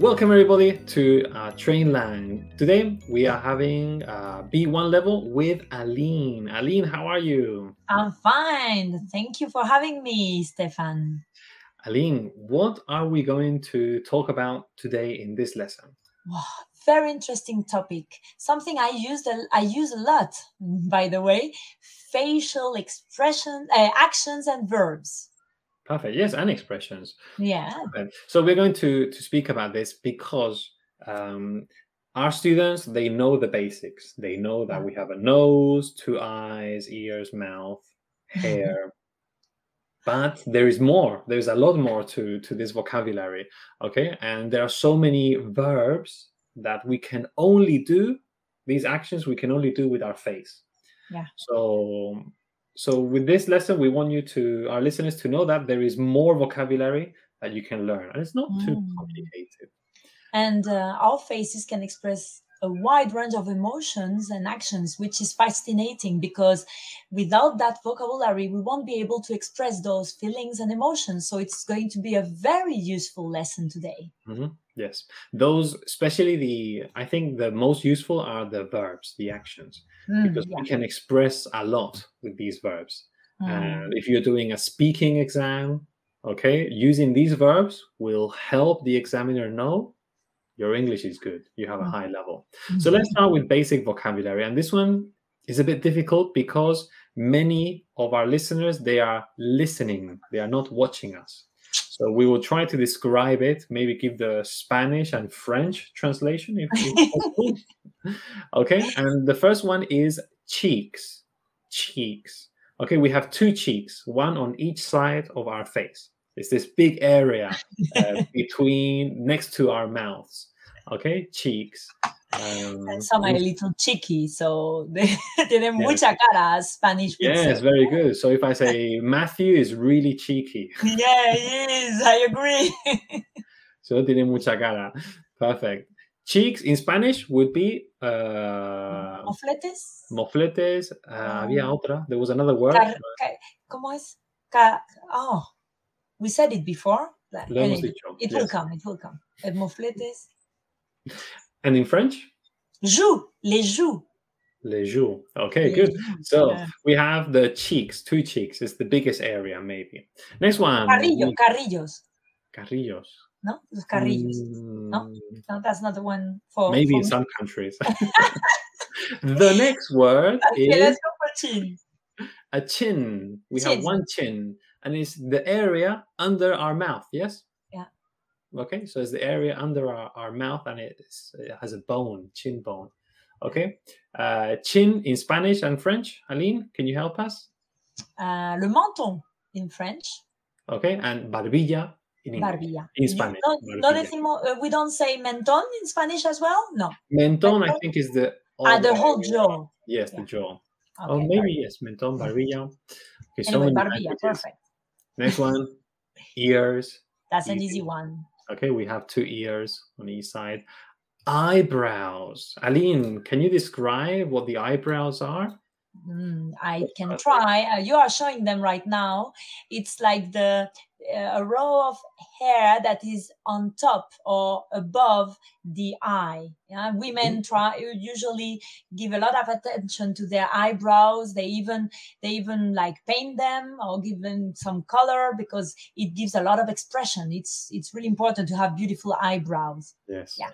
Welcome everybody to uh, Trainlang. Today we are having uh, B1 level with Aline. Aline, how are you? I'm fine. Thank you for having me, Stefan. Aline, what are we going to talk about today in this lesson? Wow, very interesting topic. Something I use a, I use a lot, by the way. Facial expression, uh, actions, and verbs. Perfect. Yes, and expressions. Yeah. Perfect. So we're going to to speak about this because um, our students they know the basics. They know that we have a nose, two eyes, ears, mouth, hair. but there is more. There's a lot more to to this vocabulary. Okay, and there are so many verbs that we can only do these actions. We can only do with our face. Yeah. So so with this lesson, we want you to our listeners to know that there is more vocabulary that you can learn, and it's not too Mm. complicated. And uh, our faces can express a wide range of emotions and actions, which is fascinating because without that vocabulary, we won't be able to express those feelings and emotions. So it's going to be a very useful lesson today. Mhm. Yes, those especially the I think the most useful are the verbs, the actions, Mm, because yeah. we can express a lot with these verbs. Mm. And if you're doing a speaking exam, okay, using these verbs will help the examiner know your English is good. You have a Mm. high level. So let's start with basic vocabulary. And this one is a bit difficult because many of our listeners they are listening, they are not watching us. So we will try to describe it, maybe give the Spanish and French translation if, possible. okay, and the first one is cheeks. Cheeks. Okay, we have two cheeks, one on each side of our face. It's this big area uh, between next to our mouths. Okay, cheeks. Um, Some are a little cheeky, so they tienen mucha cara, Spanish yes, say. very good. So if I say Matthew is really cheeky, Yeah, he is. I agree. so tiene mucha cara. Perfect. Cheeks in Spanish would be uh, Mofletes. mofletes. Uh, había Ah. otra. There was another word. Car- ca- ¿Cómo es? Ca- oh, we said it before. Lo hemos anyway, dicho. It will come. It will come. El mofletes. And in French, Joues. Les joues. les joues. Okay, good. So yeah. we have the cheeks, two cheeks. It's the biggest area, maybe. Next one. Carrillo. Carrillos. Carrillos. No? Los carrillos. Mm, No, that's not the one for. maybe for in me. some countries. the next word Okay, is let's go for chin. a chin. We have one chin, and it's the area under our mouth. Yes. Yeah. Okay, so it's the area under our, our mouth, and it has a bone, chin bone. Okay, uh, chin in Spanish and French. Aline, can you help us? Uh, le menton in French. Okay, and barbilla in English. Barbilla. In Spanish, No, no barbilla. decimos, uh, we don't say menton in Spanish as well? No. Menton, I think, is the Ah, the whole jaw. Yes, the jaw. Okay, oh, maybe bar- yes, menton, barbilla. Okay, so Anyway, many barbilla. Perfect. Next one, ears. That's an easy one. Okay, we have two ears on each side. Eyebrows. Aline, can you describe what the eyebrows are? Mm, I can try. Uh, you are showing them right now. It's like the uh, a row of hair that is on top or above the eye. Yeah? Women mm-hmm. try usually give a lot of attention to their eyebrows. They even they even like paint them or give them some color because it gives a lot of expression. It's it's really important to have beautiful eyebrows. Yes. Yeah.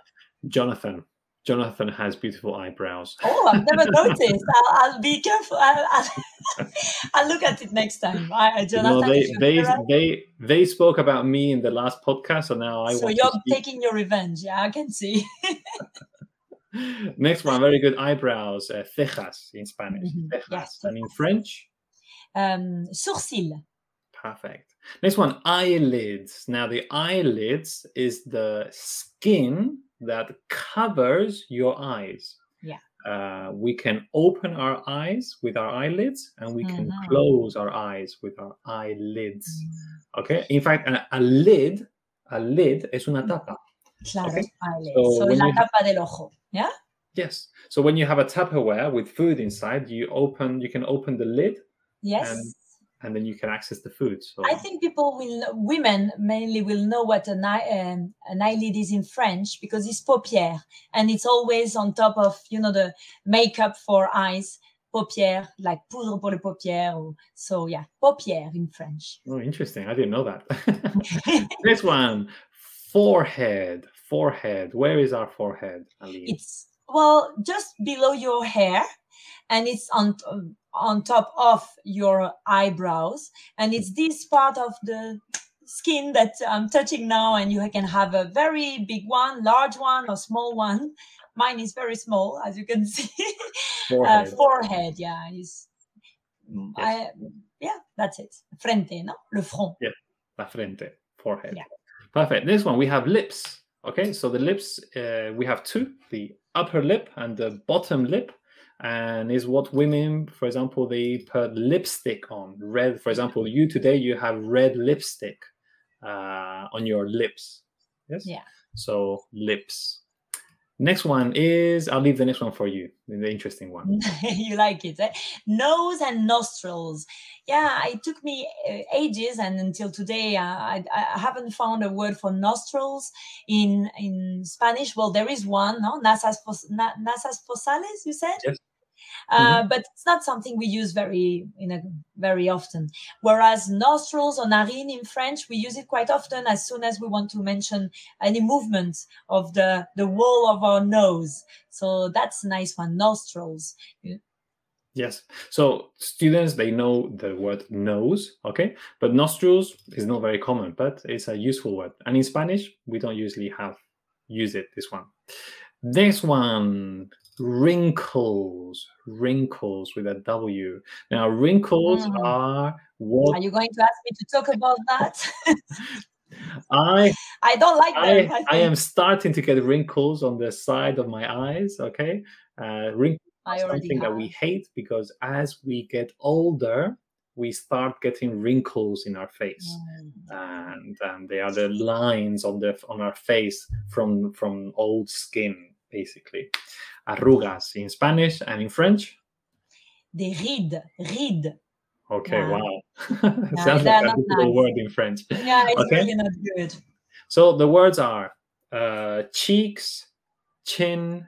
Jonathan. Jonathan has beautiful eyebrows. Oh, I've never noticed. I'll, I'll be careful. I'll, I'll, I'll look at it next time. I, I- No, Jonathan, they they they they spoke about me in the last podcast, so now I so you're taking your revenge. Yeah, I can see. Next one, very good eyebrows. Uh, cejas in Spanish. Mhm, Cejas. yes, And in French, Um, sourcil. perfect. Next one, eyelids. Now the eyelids is the skin that covers your eyes. Yeah. Uh, we can open our eyes with our eyelids, and we can Mhm. close our eyes with our eyelids. Okay. In fact, a, a lid, a lid es una tapa. Claro, Okay. eyelid. So So, la tapa del ojo. Yeah. Yes. So when you have a Tupperware with food inside, you open, you can open the lid, Yes. And and then you can access the food. So I think people will, women mainly will know what an, eye, um, an eyelid is in French because it's paupière and it's always on top of, you know, the makeup for eyes, paupière, like poudre pour les paupières. So yeah, paupière in French. Oh, interesting. I didn't know that. this one, forehead, forehead. Where is our forehead, Aline? It's, well, just below your hair and it's on on top of your eyebrows. And it's this part of the skin that i'm touching now and you can have a very big one large one or small one. Mine is very small as you can see. Forehead, uh, forehead yeah is yes. I, yeah that's it. Frente no? Le front. Yeah la frente forehead. Yeah. perfect. This one we have lips okay? So the lips uh, we have two the upper lip and the bottom lip and is what women for example they put lipstick on. Red for example you today you have red lipstick uh, on your lips. Yes? Yeah. So lips. Next one is i'll leave the next one for you the interesting one. You like it eh? nose and nostrils. Yeah it took me uh, ages and until today uh, I, I haven't found a word for nostrils in in spanish. Well there is one no? Nasas, nasas fosales you said? Yes uh, mm-hmm. but it's not something we use very in a very often. Whereas nostrils or narine in French, we use it quite often as soon as we want to mention any movement of the the wall of our nose. So that's a nice one, nostrils. Yes. So students they know the word nose, okay, but nostrils is not very common, but it's a useful word. And in Spanish, we don't usually have use it. This one. Next one, wrinkles wrinkles with a w now wrinkles mm. are what are you going to ask me to talk about that i i don't like them, I, I, I, am starting to get wrinkles on the side of my eyes okay uh wrinkles something have. that we hate because as we get older we start getting wrinkles in our face mm. and, and they are the lines on the on our face from from old skin basically arrugas in Spanish and in French? Des rides, rides. Okay, yeah. wow. Sounds like a difficult nice. word in French. Yeah, it's okay. really not good. So the words are uh, cheeks, chin,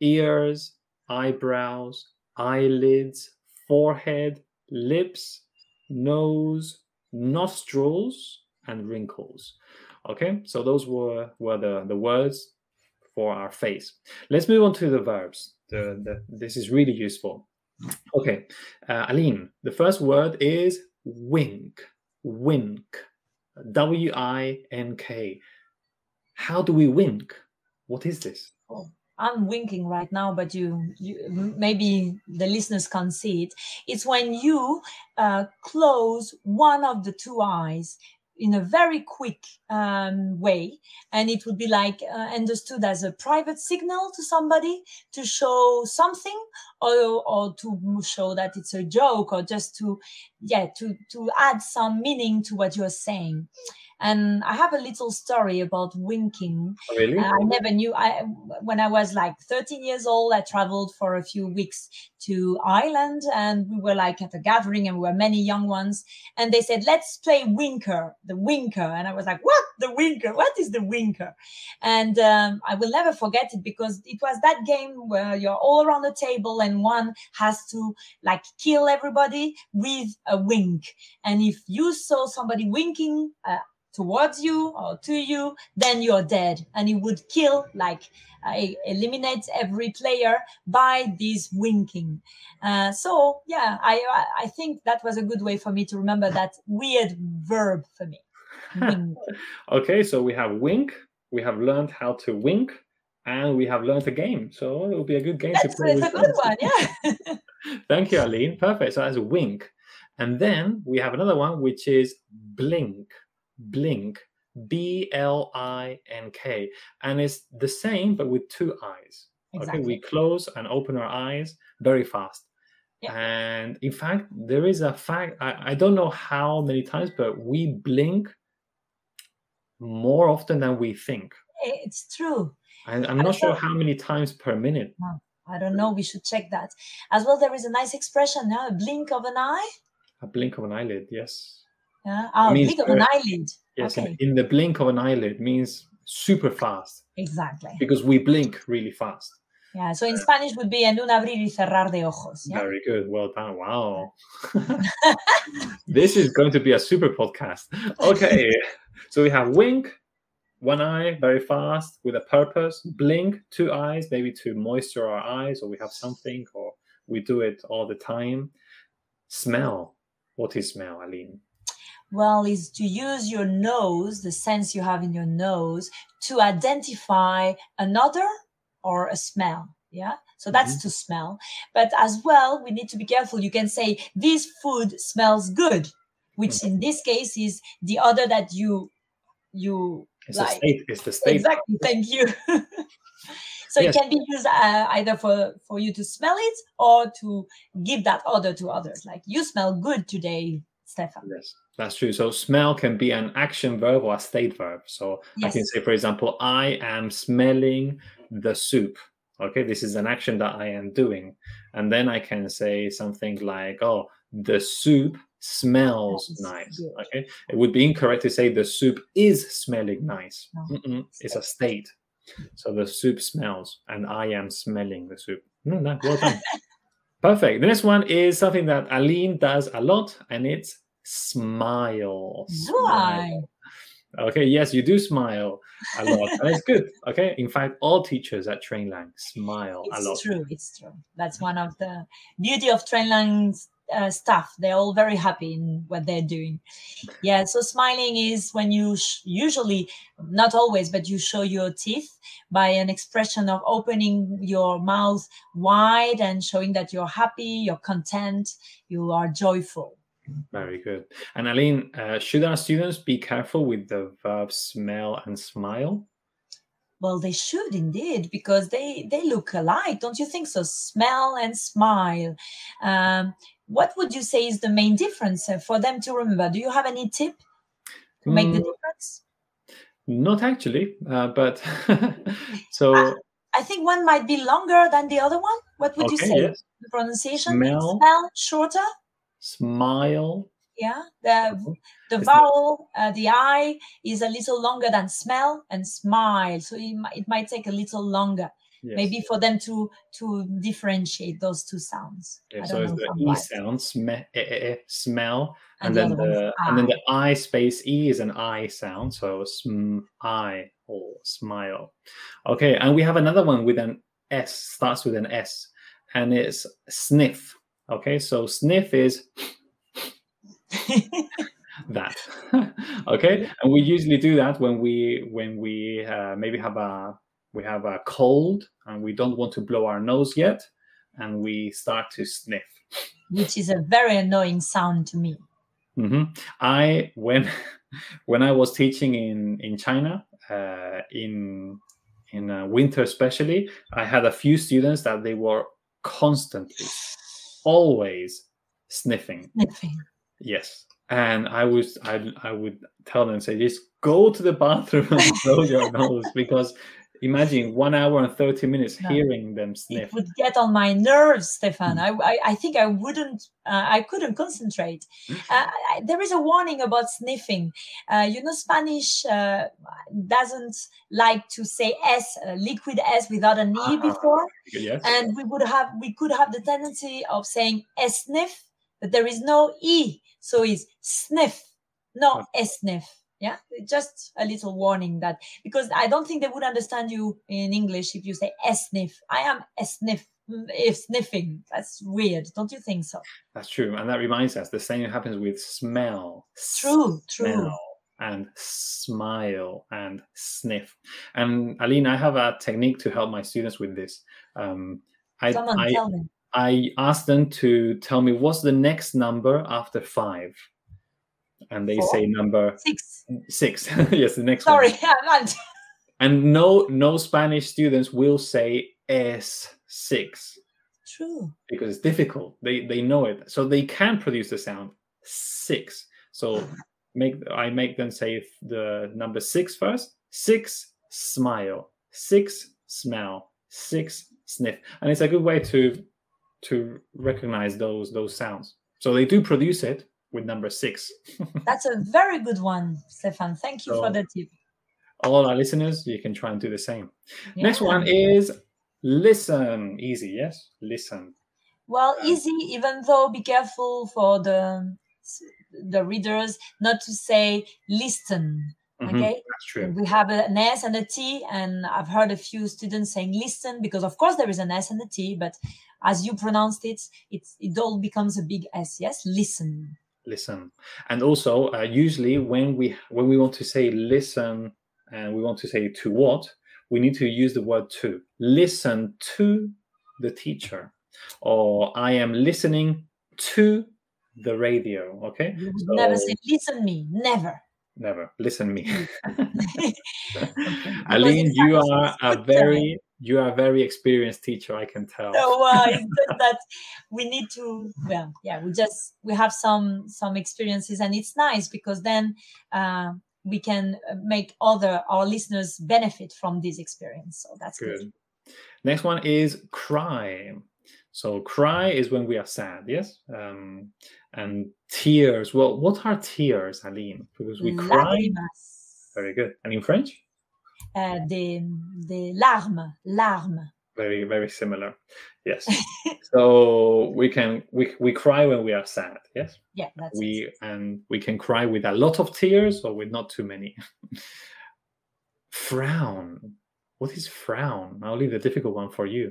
ears, eyebrows, eyelids, forehead, lips, nose, nostrils, and wrinkles. Okay, so those were, were the, the words for our face. Let's move on to the verbs. The, the, this is really useful. Okay, uh, Aline, the first word is wink. Wink. W I N K. How do we wink? What is this? Oh, I'm winking right now, but you, you maybe the listeners can't see it. It's when you uh, close one of the two eyes in a very quick um, way. And it would be like uh, understood as a private signal to somebody to show something or, or to show that it's a joke or just to yeah to to add some meaning to what you're saying and I have a little story about winking. Oh, really? I never knew. I when I was like 13 years old, I traveled for a few weeks to Ireland, and we were like at a gathering, and we were many young ones. And they said, "Let's play Winker, the Winker." And I was like, "What? The Winker? What is the Winker?" And um, I will never forget it because it was that game where you're all around the table, and one has to like kill everybody with a wink. And if you saw somebody winking. Uh, towards you or to you, then you're dead. And it would kill, like, uh, eliminate every player by this winking. Uh, so yeah, I I think that was a good way for me to remember that weird verb for me. okay, so we have wink. We have learned how to wink, and we have learned a game. So it will be a good game that's, to play. It's a good one, yeah. Thank you, Aline. Perfect. So that's a wink. And then we have another one, which is blink blink B L I N K. And it's the same, but with two eyes. Exactly. Okay, we close and open our eyes very fast. Yeah. And in fact, there is a fact, I, I don't know how many times, but we blink more often than we think. It's true. And I'm not sure how many times per minute. No, I don't know. We should check that. As well, there is a nice expression now, a blink of an eye. A blink of an eyelid, yes. Yeah. Oh, blink of an eyelid. Yes, in- Okay. in, the blink of an eyelid means super fast Exactly. because we blink really fast. Yeah. So in Spanish would be en un abrir y cerrar de ojos. Yeah. Very good. Well done. Wow. this is going to be a super podcast. Okay. so we have wink, one eye, very fast with a purpose. Blink, two eyes, maybe to moisture our eyes, or we have something, or we do it all the time. Smell. What is smell, Aline? Well, is to use your nose, the sense you have in your nose, to identify another or a smell. Yeah. So that's to smell. But as well, we need to be careful. You can say, this food smells good, which in this case is the other that you, you It's like. state. It's the state. Exactly. Thank you. so Yes. it can be used uh, either for, for you to smell it or to give that odor to others. Like, you smell good today, Stefan. Yes, that's true. So smell can be an action verb or a state verb. So I can say, for example, I am smelling the soup. Okay, this is an action that I am doing. And then I can say something like, oh, the soup smells nice. good. Okay, it would be incorrect to say the soup is smelling nice. No. It's a state. So the soup smells, and I am smelling the soup. No, no, well done. Perfect. The next one is something that Aline does a lot, and it's smile. Smile. Okay, yes, you do smile a lot. and it's good. Okay. In fact, all teachers at Trainlang smile a lot. It's true. It's true. That's one of the beauty of Trainlang's uh, staff. They're all very happy in what they're doing. Yeah. So smiling is when you sh- usually, not always, but you show your teeth by an expression of opening your mouth wide and showing that you're happy, you're content, you are joyful. Very good. And Aline, uh, should our students be careful with the verbs smell and smile? Well, they should indeed because they they look alike, don't you think so? Smell and smile. Um, what would you say is the main difference uh, for them to remember? Do you have any tip to make the Mm, difference? Not actually, uh, but so Ah, I think one might be longer than the other one. What would you say? yes. The pronunciation? Smell. Smell shorter. Smile. Yeah. The the vowel, uh, the I is a little longer than smell and smile. So it, mi- it might take a little longer, Yes. maybe for them to to differentiate those two sounds. Yeah, so it's the e sound, sme, eh, eh, eh, smell, and, And the then other one is the and then the I space e is an I sound, so sm I or smile. Okay, and we have another one with an S, starts with an S, and it's sniff. Okay, so sniff is that. okay, and we usually do that when we when we uh, maybe have a we have a cold and we don't want to blow our nose yet, and we start to sniff. which is a very annoying sound to me. hmm I when when I was teaching in in China uh, in in uh, winter especially, I had a few students that they were constantly, always sniffing. Sniffing. Yes, and I was I I would tell them say just go to the bathroom and blow your nose because imagine one hour and thirty minutes No. hearing them sniff. It would get on my nerves, Stefan. I, I, I think I wouldn't, uh, I couldn't concentrate. Uh, I, there is a warning about sniffing. Uh, you know, Spanish uh, doesn't like to say S, uh, liquid S without an E Ah. before. Yes. and we would have we could have the tendency of saying S sniff but there is no e so it's sniff not a sniff yeah just a little warning that because i don't think they would understand you in english if you say a sniff i am a sniff if sniffing that's weird don't you think so That's true, and that reminds us the same happens with smell. true true smell and smile and sniff. And Aline, I have a technique to help my students with this. Um, I, come on I, tell me I ask them to tell me what's the next number after five. And they Four? say number six six. yes, the next sorry one. Not- And no, no Spanish students will say S six true because it's difficult. They they know it, so they can produce the sound six. So make I make them say the number six first. Six smile, six smell, six sniff, and it's a good way to to recognize those those sounds. So they do produce it with number six. That's a very good one, Stefan. Thank you so, for the tip. All our listeners, you can try and do the same. Yeah. Next one is listen. Easy, yes? Listen. Well, easy, even though be careful for the the readers not to say listen. Mm-hmm. Okay, that's true. We have an S and a T, and I've heard a few students saying listen because, of course, there is an S and a T, but as you pronounced it, it it all becomes a big S. Yes, listen. Listen, and also uh, usually when we when we want to say listen and we want to say to what, we need to use the word to. Listen to the teacher, or I am listening to the radio. Okay. So, never say listen me. Never. Never listen me. Aline, you are a very you are a very experienced teacher. I can tell. So uh, that we need to. Well, yeah, we just we have some some experiences, and it's nice because then. Uh, we can make other our listeners benefit from this experience so that's good. good. next one is cry so cry is when we are sad, yes. Um, and tears. Well, what are tears, Aline? Because we cry. Very good. And in French? Uh, des, des larmes, larmes. Very, very similar. Yes. so we can we we cry when we are sad. Yes. Yeah, that's we it. and we can cry with a lot of tears or with not too many. Frown what is frown? I'll leave the difficult one for you.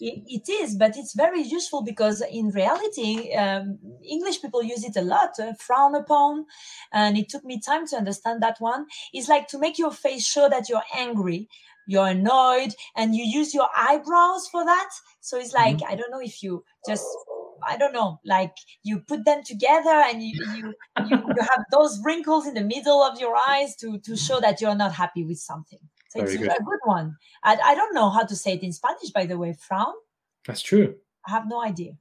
it is, but it's very useful because in reality, um, English people use it a lot. Uh, frown upon, and it took me time to understand that one. It's like to make your face show that you're angry, you're annoyed, and you use your eyebrows for that. So it's like mm-hmm. I don't know if you just I don't know, like you put them together and you you, you, you have those wrinkles in the middle of your eyes to to show that you're not happy with something. Very it's good. a good one. I, I don't know how to say it in Spanish, by the way. Frown. That's true. I have no idea.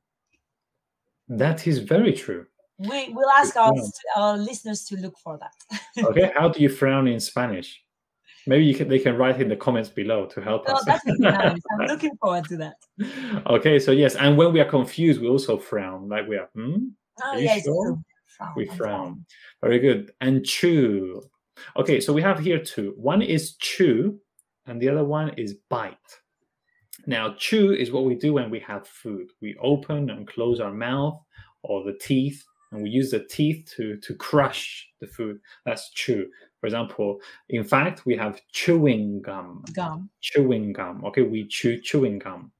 That is very true. We will ask our, our listeners to look for that. okay, how do you frown in Spanish? Maybe you can, they can write in the comments below to help us. That would be nice. I'm looking forward to that. Okay, so yes, and when we are confused, we also frown. Like we are, hmm? Oh, yes, sure? frown. we frown. Very good. And chew. Okay, so we have here two. One is chew, and the other one is bite. Now, chew is what we do when we have food. We open and close our mouth or the teeth, and we use the teeth to, to crush the food. That's chew. For example, in fact, we have chewing gum. Gum. Chewing gum. Okay, we chew chewing gum.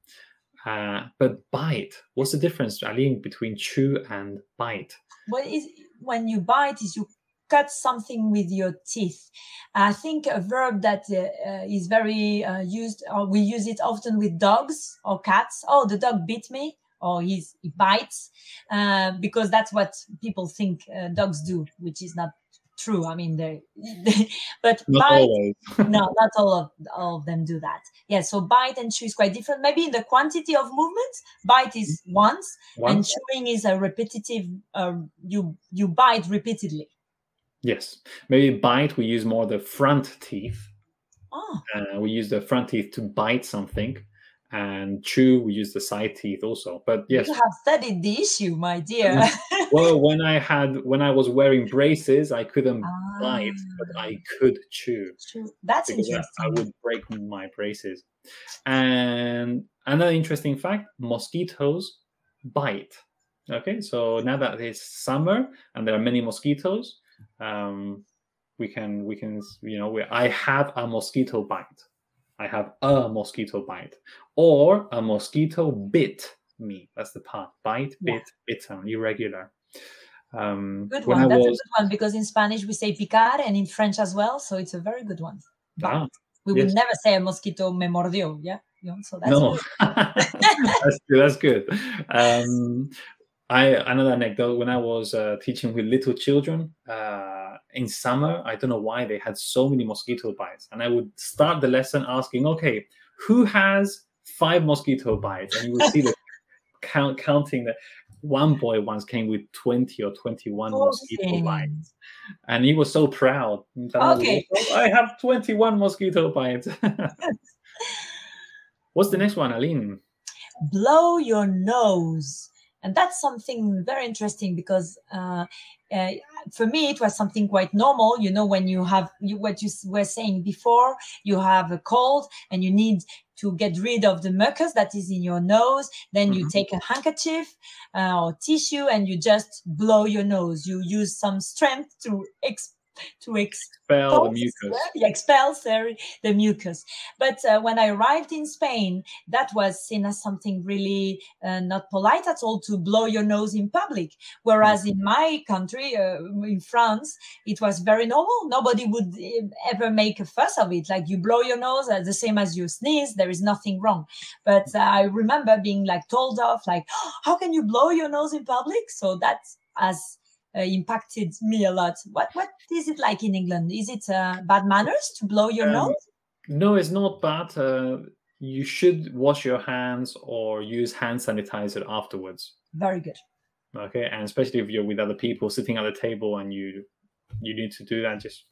Uh, but bite, what's the difference, Aline, between chew and bite? What is when you bite is you cut something with your teeth. I think a verb that uh, is very uh, used, or we use it often with dogs or cats. Oh, the dog bit me, or he's, he bites, uh, because that's what people think uh, dogs do, which is not true. I mean, they, they but not bite, no, not all of all of them do that. Yeah, so bite and chew is quite different. Maybe in the quantity of movements, bite is once, once. and chewing is a repetitive. Uh, you you bite repeatedly. Yes, maybe bite. We use more the front teeth. Oh. Uh, we use the front teeth to bite something, and chew. We use the side teeth also. But yes, you have studied the issue, my dear. Mm. well, when I had when I was wearing braces, I couldn't ah. bite, but I could chew. Chew. That's interesting. I would break my braces. And another interesting fact: mosquitoes bite. Okay, so now that it's summer and there are many mosquitoes, um, we can we can you know we, I have a mosquito bite. I have a mosquito bite, or a mosquito bit me. That's the part. Bite, bit, yeah. bitten, irregular. Um, good one. That's was... a good one because in Spanish we say picar and in French as well. So it's a very good one. Ah, we yes. would never say a mosquito me mordió. Yeah. so that's no, that's good. That's good. Um, I another anecdote when I was uh, teaching with little children uh, in summer. I don't know why they had so many mosquito bites, and I would start the lesson asking, "Okay, who has five mosquito bites?" And you would see the count counting that. One boy once came with twenty or twenty-one oh, mosquito bites, and he was so proud. Okay, I, oh, I have twenty-one mosquito bites. What's the next one, Aline? Blow your nose and that's something very interesting because uh, uh, for me it was something quite normal you know when you have you, what you were saying before you have a cold and you need to get rid of the mucus that is in your nose then you Mhm. take a handkerchief uh, or tissue and you just blow your nose you use some strength to ex- to Expel the mucus. yeah, expels sorry, the mucus. But uh, when I arrived in Spain, that was seen as something really uh, not polite at all to blow your nose in public. Whereas in my country, uh, in France, it was very normal. Nobody would uh, ever make a fuss of it. Like you blow your nose, uh, the same as you sneeze, there is nothing wrong. But uh, I remember being like told off, like, how can you blow your nose in public? So that has uh, impacted me a lot. What what is it like in England? Is it uh, bad manners to blow your Um, nose? No, it's not bad. Uh, you should wash your hands or use hand sanitizer afterwards. Very good. Okay, and especially if you're with other people sitting at the table and you you need to do that, just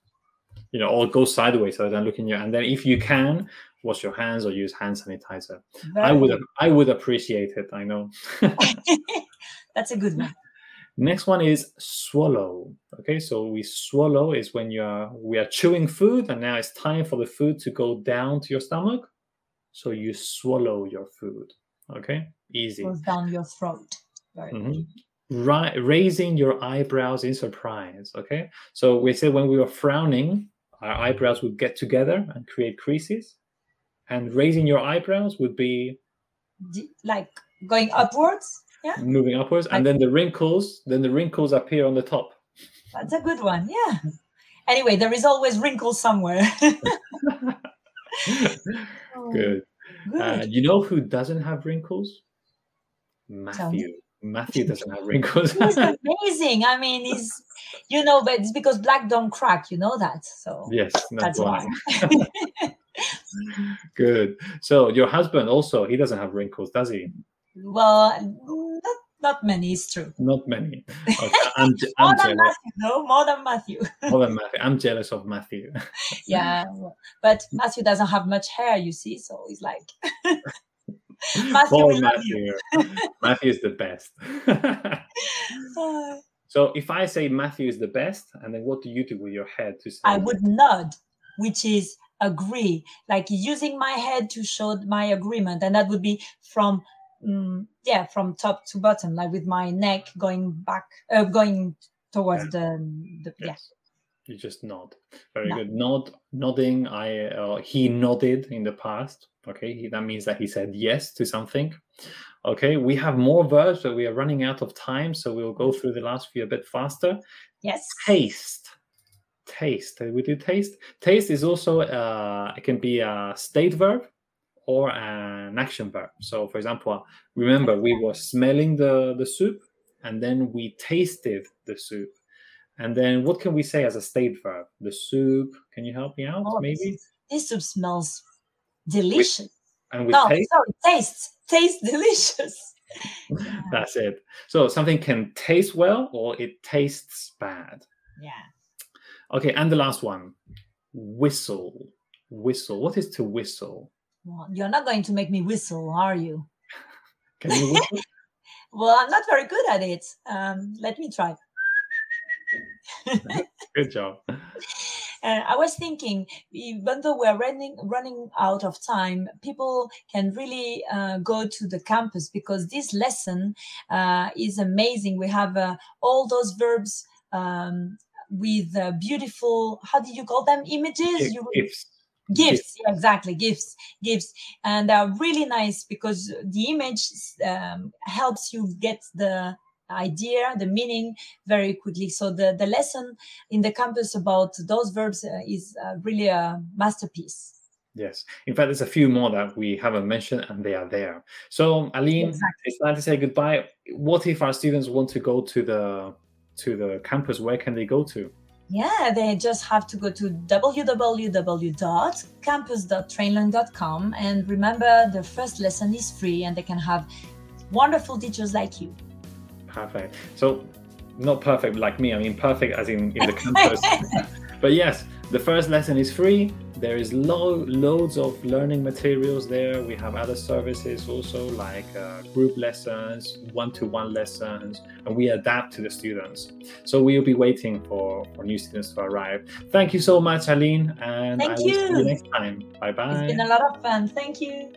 you know, or go sideways so they don't look in you. And then if you can, wash your hands or use hand sanitizer. Very I would good. I would appreciate it. I know. That's a good one. Next one is swallow. Okay, so we swallow is when you are we are chewing food and now it's time for the food to go down to your stomach. So you swallow your food. Okay, easy. Goes down your throat. Very. Mhm. Ri- raising your eyebrows in surprise. Okay, so we said when we were frowning, our eyebrows would get together and create creases, and raising your eyebrows would be Like going upwards. Yeah, moving upwards, and then the wrinkles, then the wrinkles appear on the top. that's a good one. Yeah. Anyway, there is always wrinkles somewhere. Oh, Good. Good. Uh, you know who doesn't have wrinkles? Matthew. Matthew doesn't have wrinkles. He's amazing. I mean, he's, you know, but it's because black don't crack. You know that. So yes, that's that's why. why. Good. So your husband also he doesn't have wrinkles, does he? Well, not, not many. It's true. Not many. Okay, I'm, More I'm than jealous. Matthew, no, more than Matthew. More than Matthew. I'm jealous of Matthew. yeah, but Matthew doesn't have much hair, you see. So he's like, Matthew, Poor we love you. Matthew. Matthew is the best. Uh, so if I say Matthew is the best, and then what do you do with your head to say? I would nod, which is agree, like using my head to show my agreement, and that would be from. Mm yeah, from top to bottom, like with my neck going back, uh, going towards the, the yeah. Yes. You just nod. Very Nod. good. Nod, nodding. I uh, he nodded in the past. Okay, he, that means that he said yes to something. Okay, we have more verbs, but we are running out of time, so we'll go through the last few a bit faster. Yes. Taste, taste. We do taste? Taste is also uh, it can be a state verb or an action verb. So, for example, remember we were smelling the the soup, and then we tasted the soup. And then what can we say as a state verb? The soup. Can you help me out? Oh, maybe. This, soup smells delicious. And we no, taste. sorry, tastes tastes delicious. Yeah. That's it. So something can taste well or it tastes bad. yeah. Okay, and the last one, whistle. Whistle. What is to whistle? Well, you're not going to make me whistle, are you? Can you whistle? Well, I'm not very good at it. Um, let me try. Good job. Uh, I was thinking, even though we're running running out of time, people can really uh, go to the campus because this lesson uh, is amazing. We have uh, all those verbs um, with uh, beautiful. How do you call them? Images. You. Gifts yeah, exactly gifts gifts and they're really nice because the image um, helps you get the idea the meaning very quickly so the the lesson in the campus about those verbs uh, is uh, really a masterpiece Yes. In fact, there's a few more that we haven't mentioned and they are there. So Aline, Exactly. it's time to say goodbye. What if our students want to go to the to the campus? Where can they go to? Yeah they just have to go to www.campus.trainlang.com and remember the first lesson is free and they can have wonderful teachers like you Perfect. So not perfect like me. I mean perfect as in in the campus. but yes, the first lesson is free. There is lo- loads of learning materials there. We have other services also, like uh, group lessons, one-to-one lessons, and we adapt to the students. So we'll be waiting for, for new students to arrive. Thank you so much, Aline, and Thank I will you. see you next time. Bye bye. It's been a lot of fun. Thank you.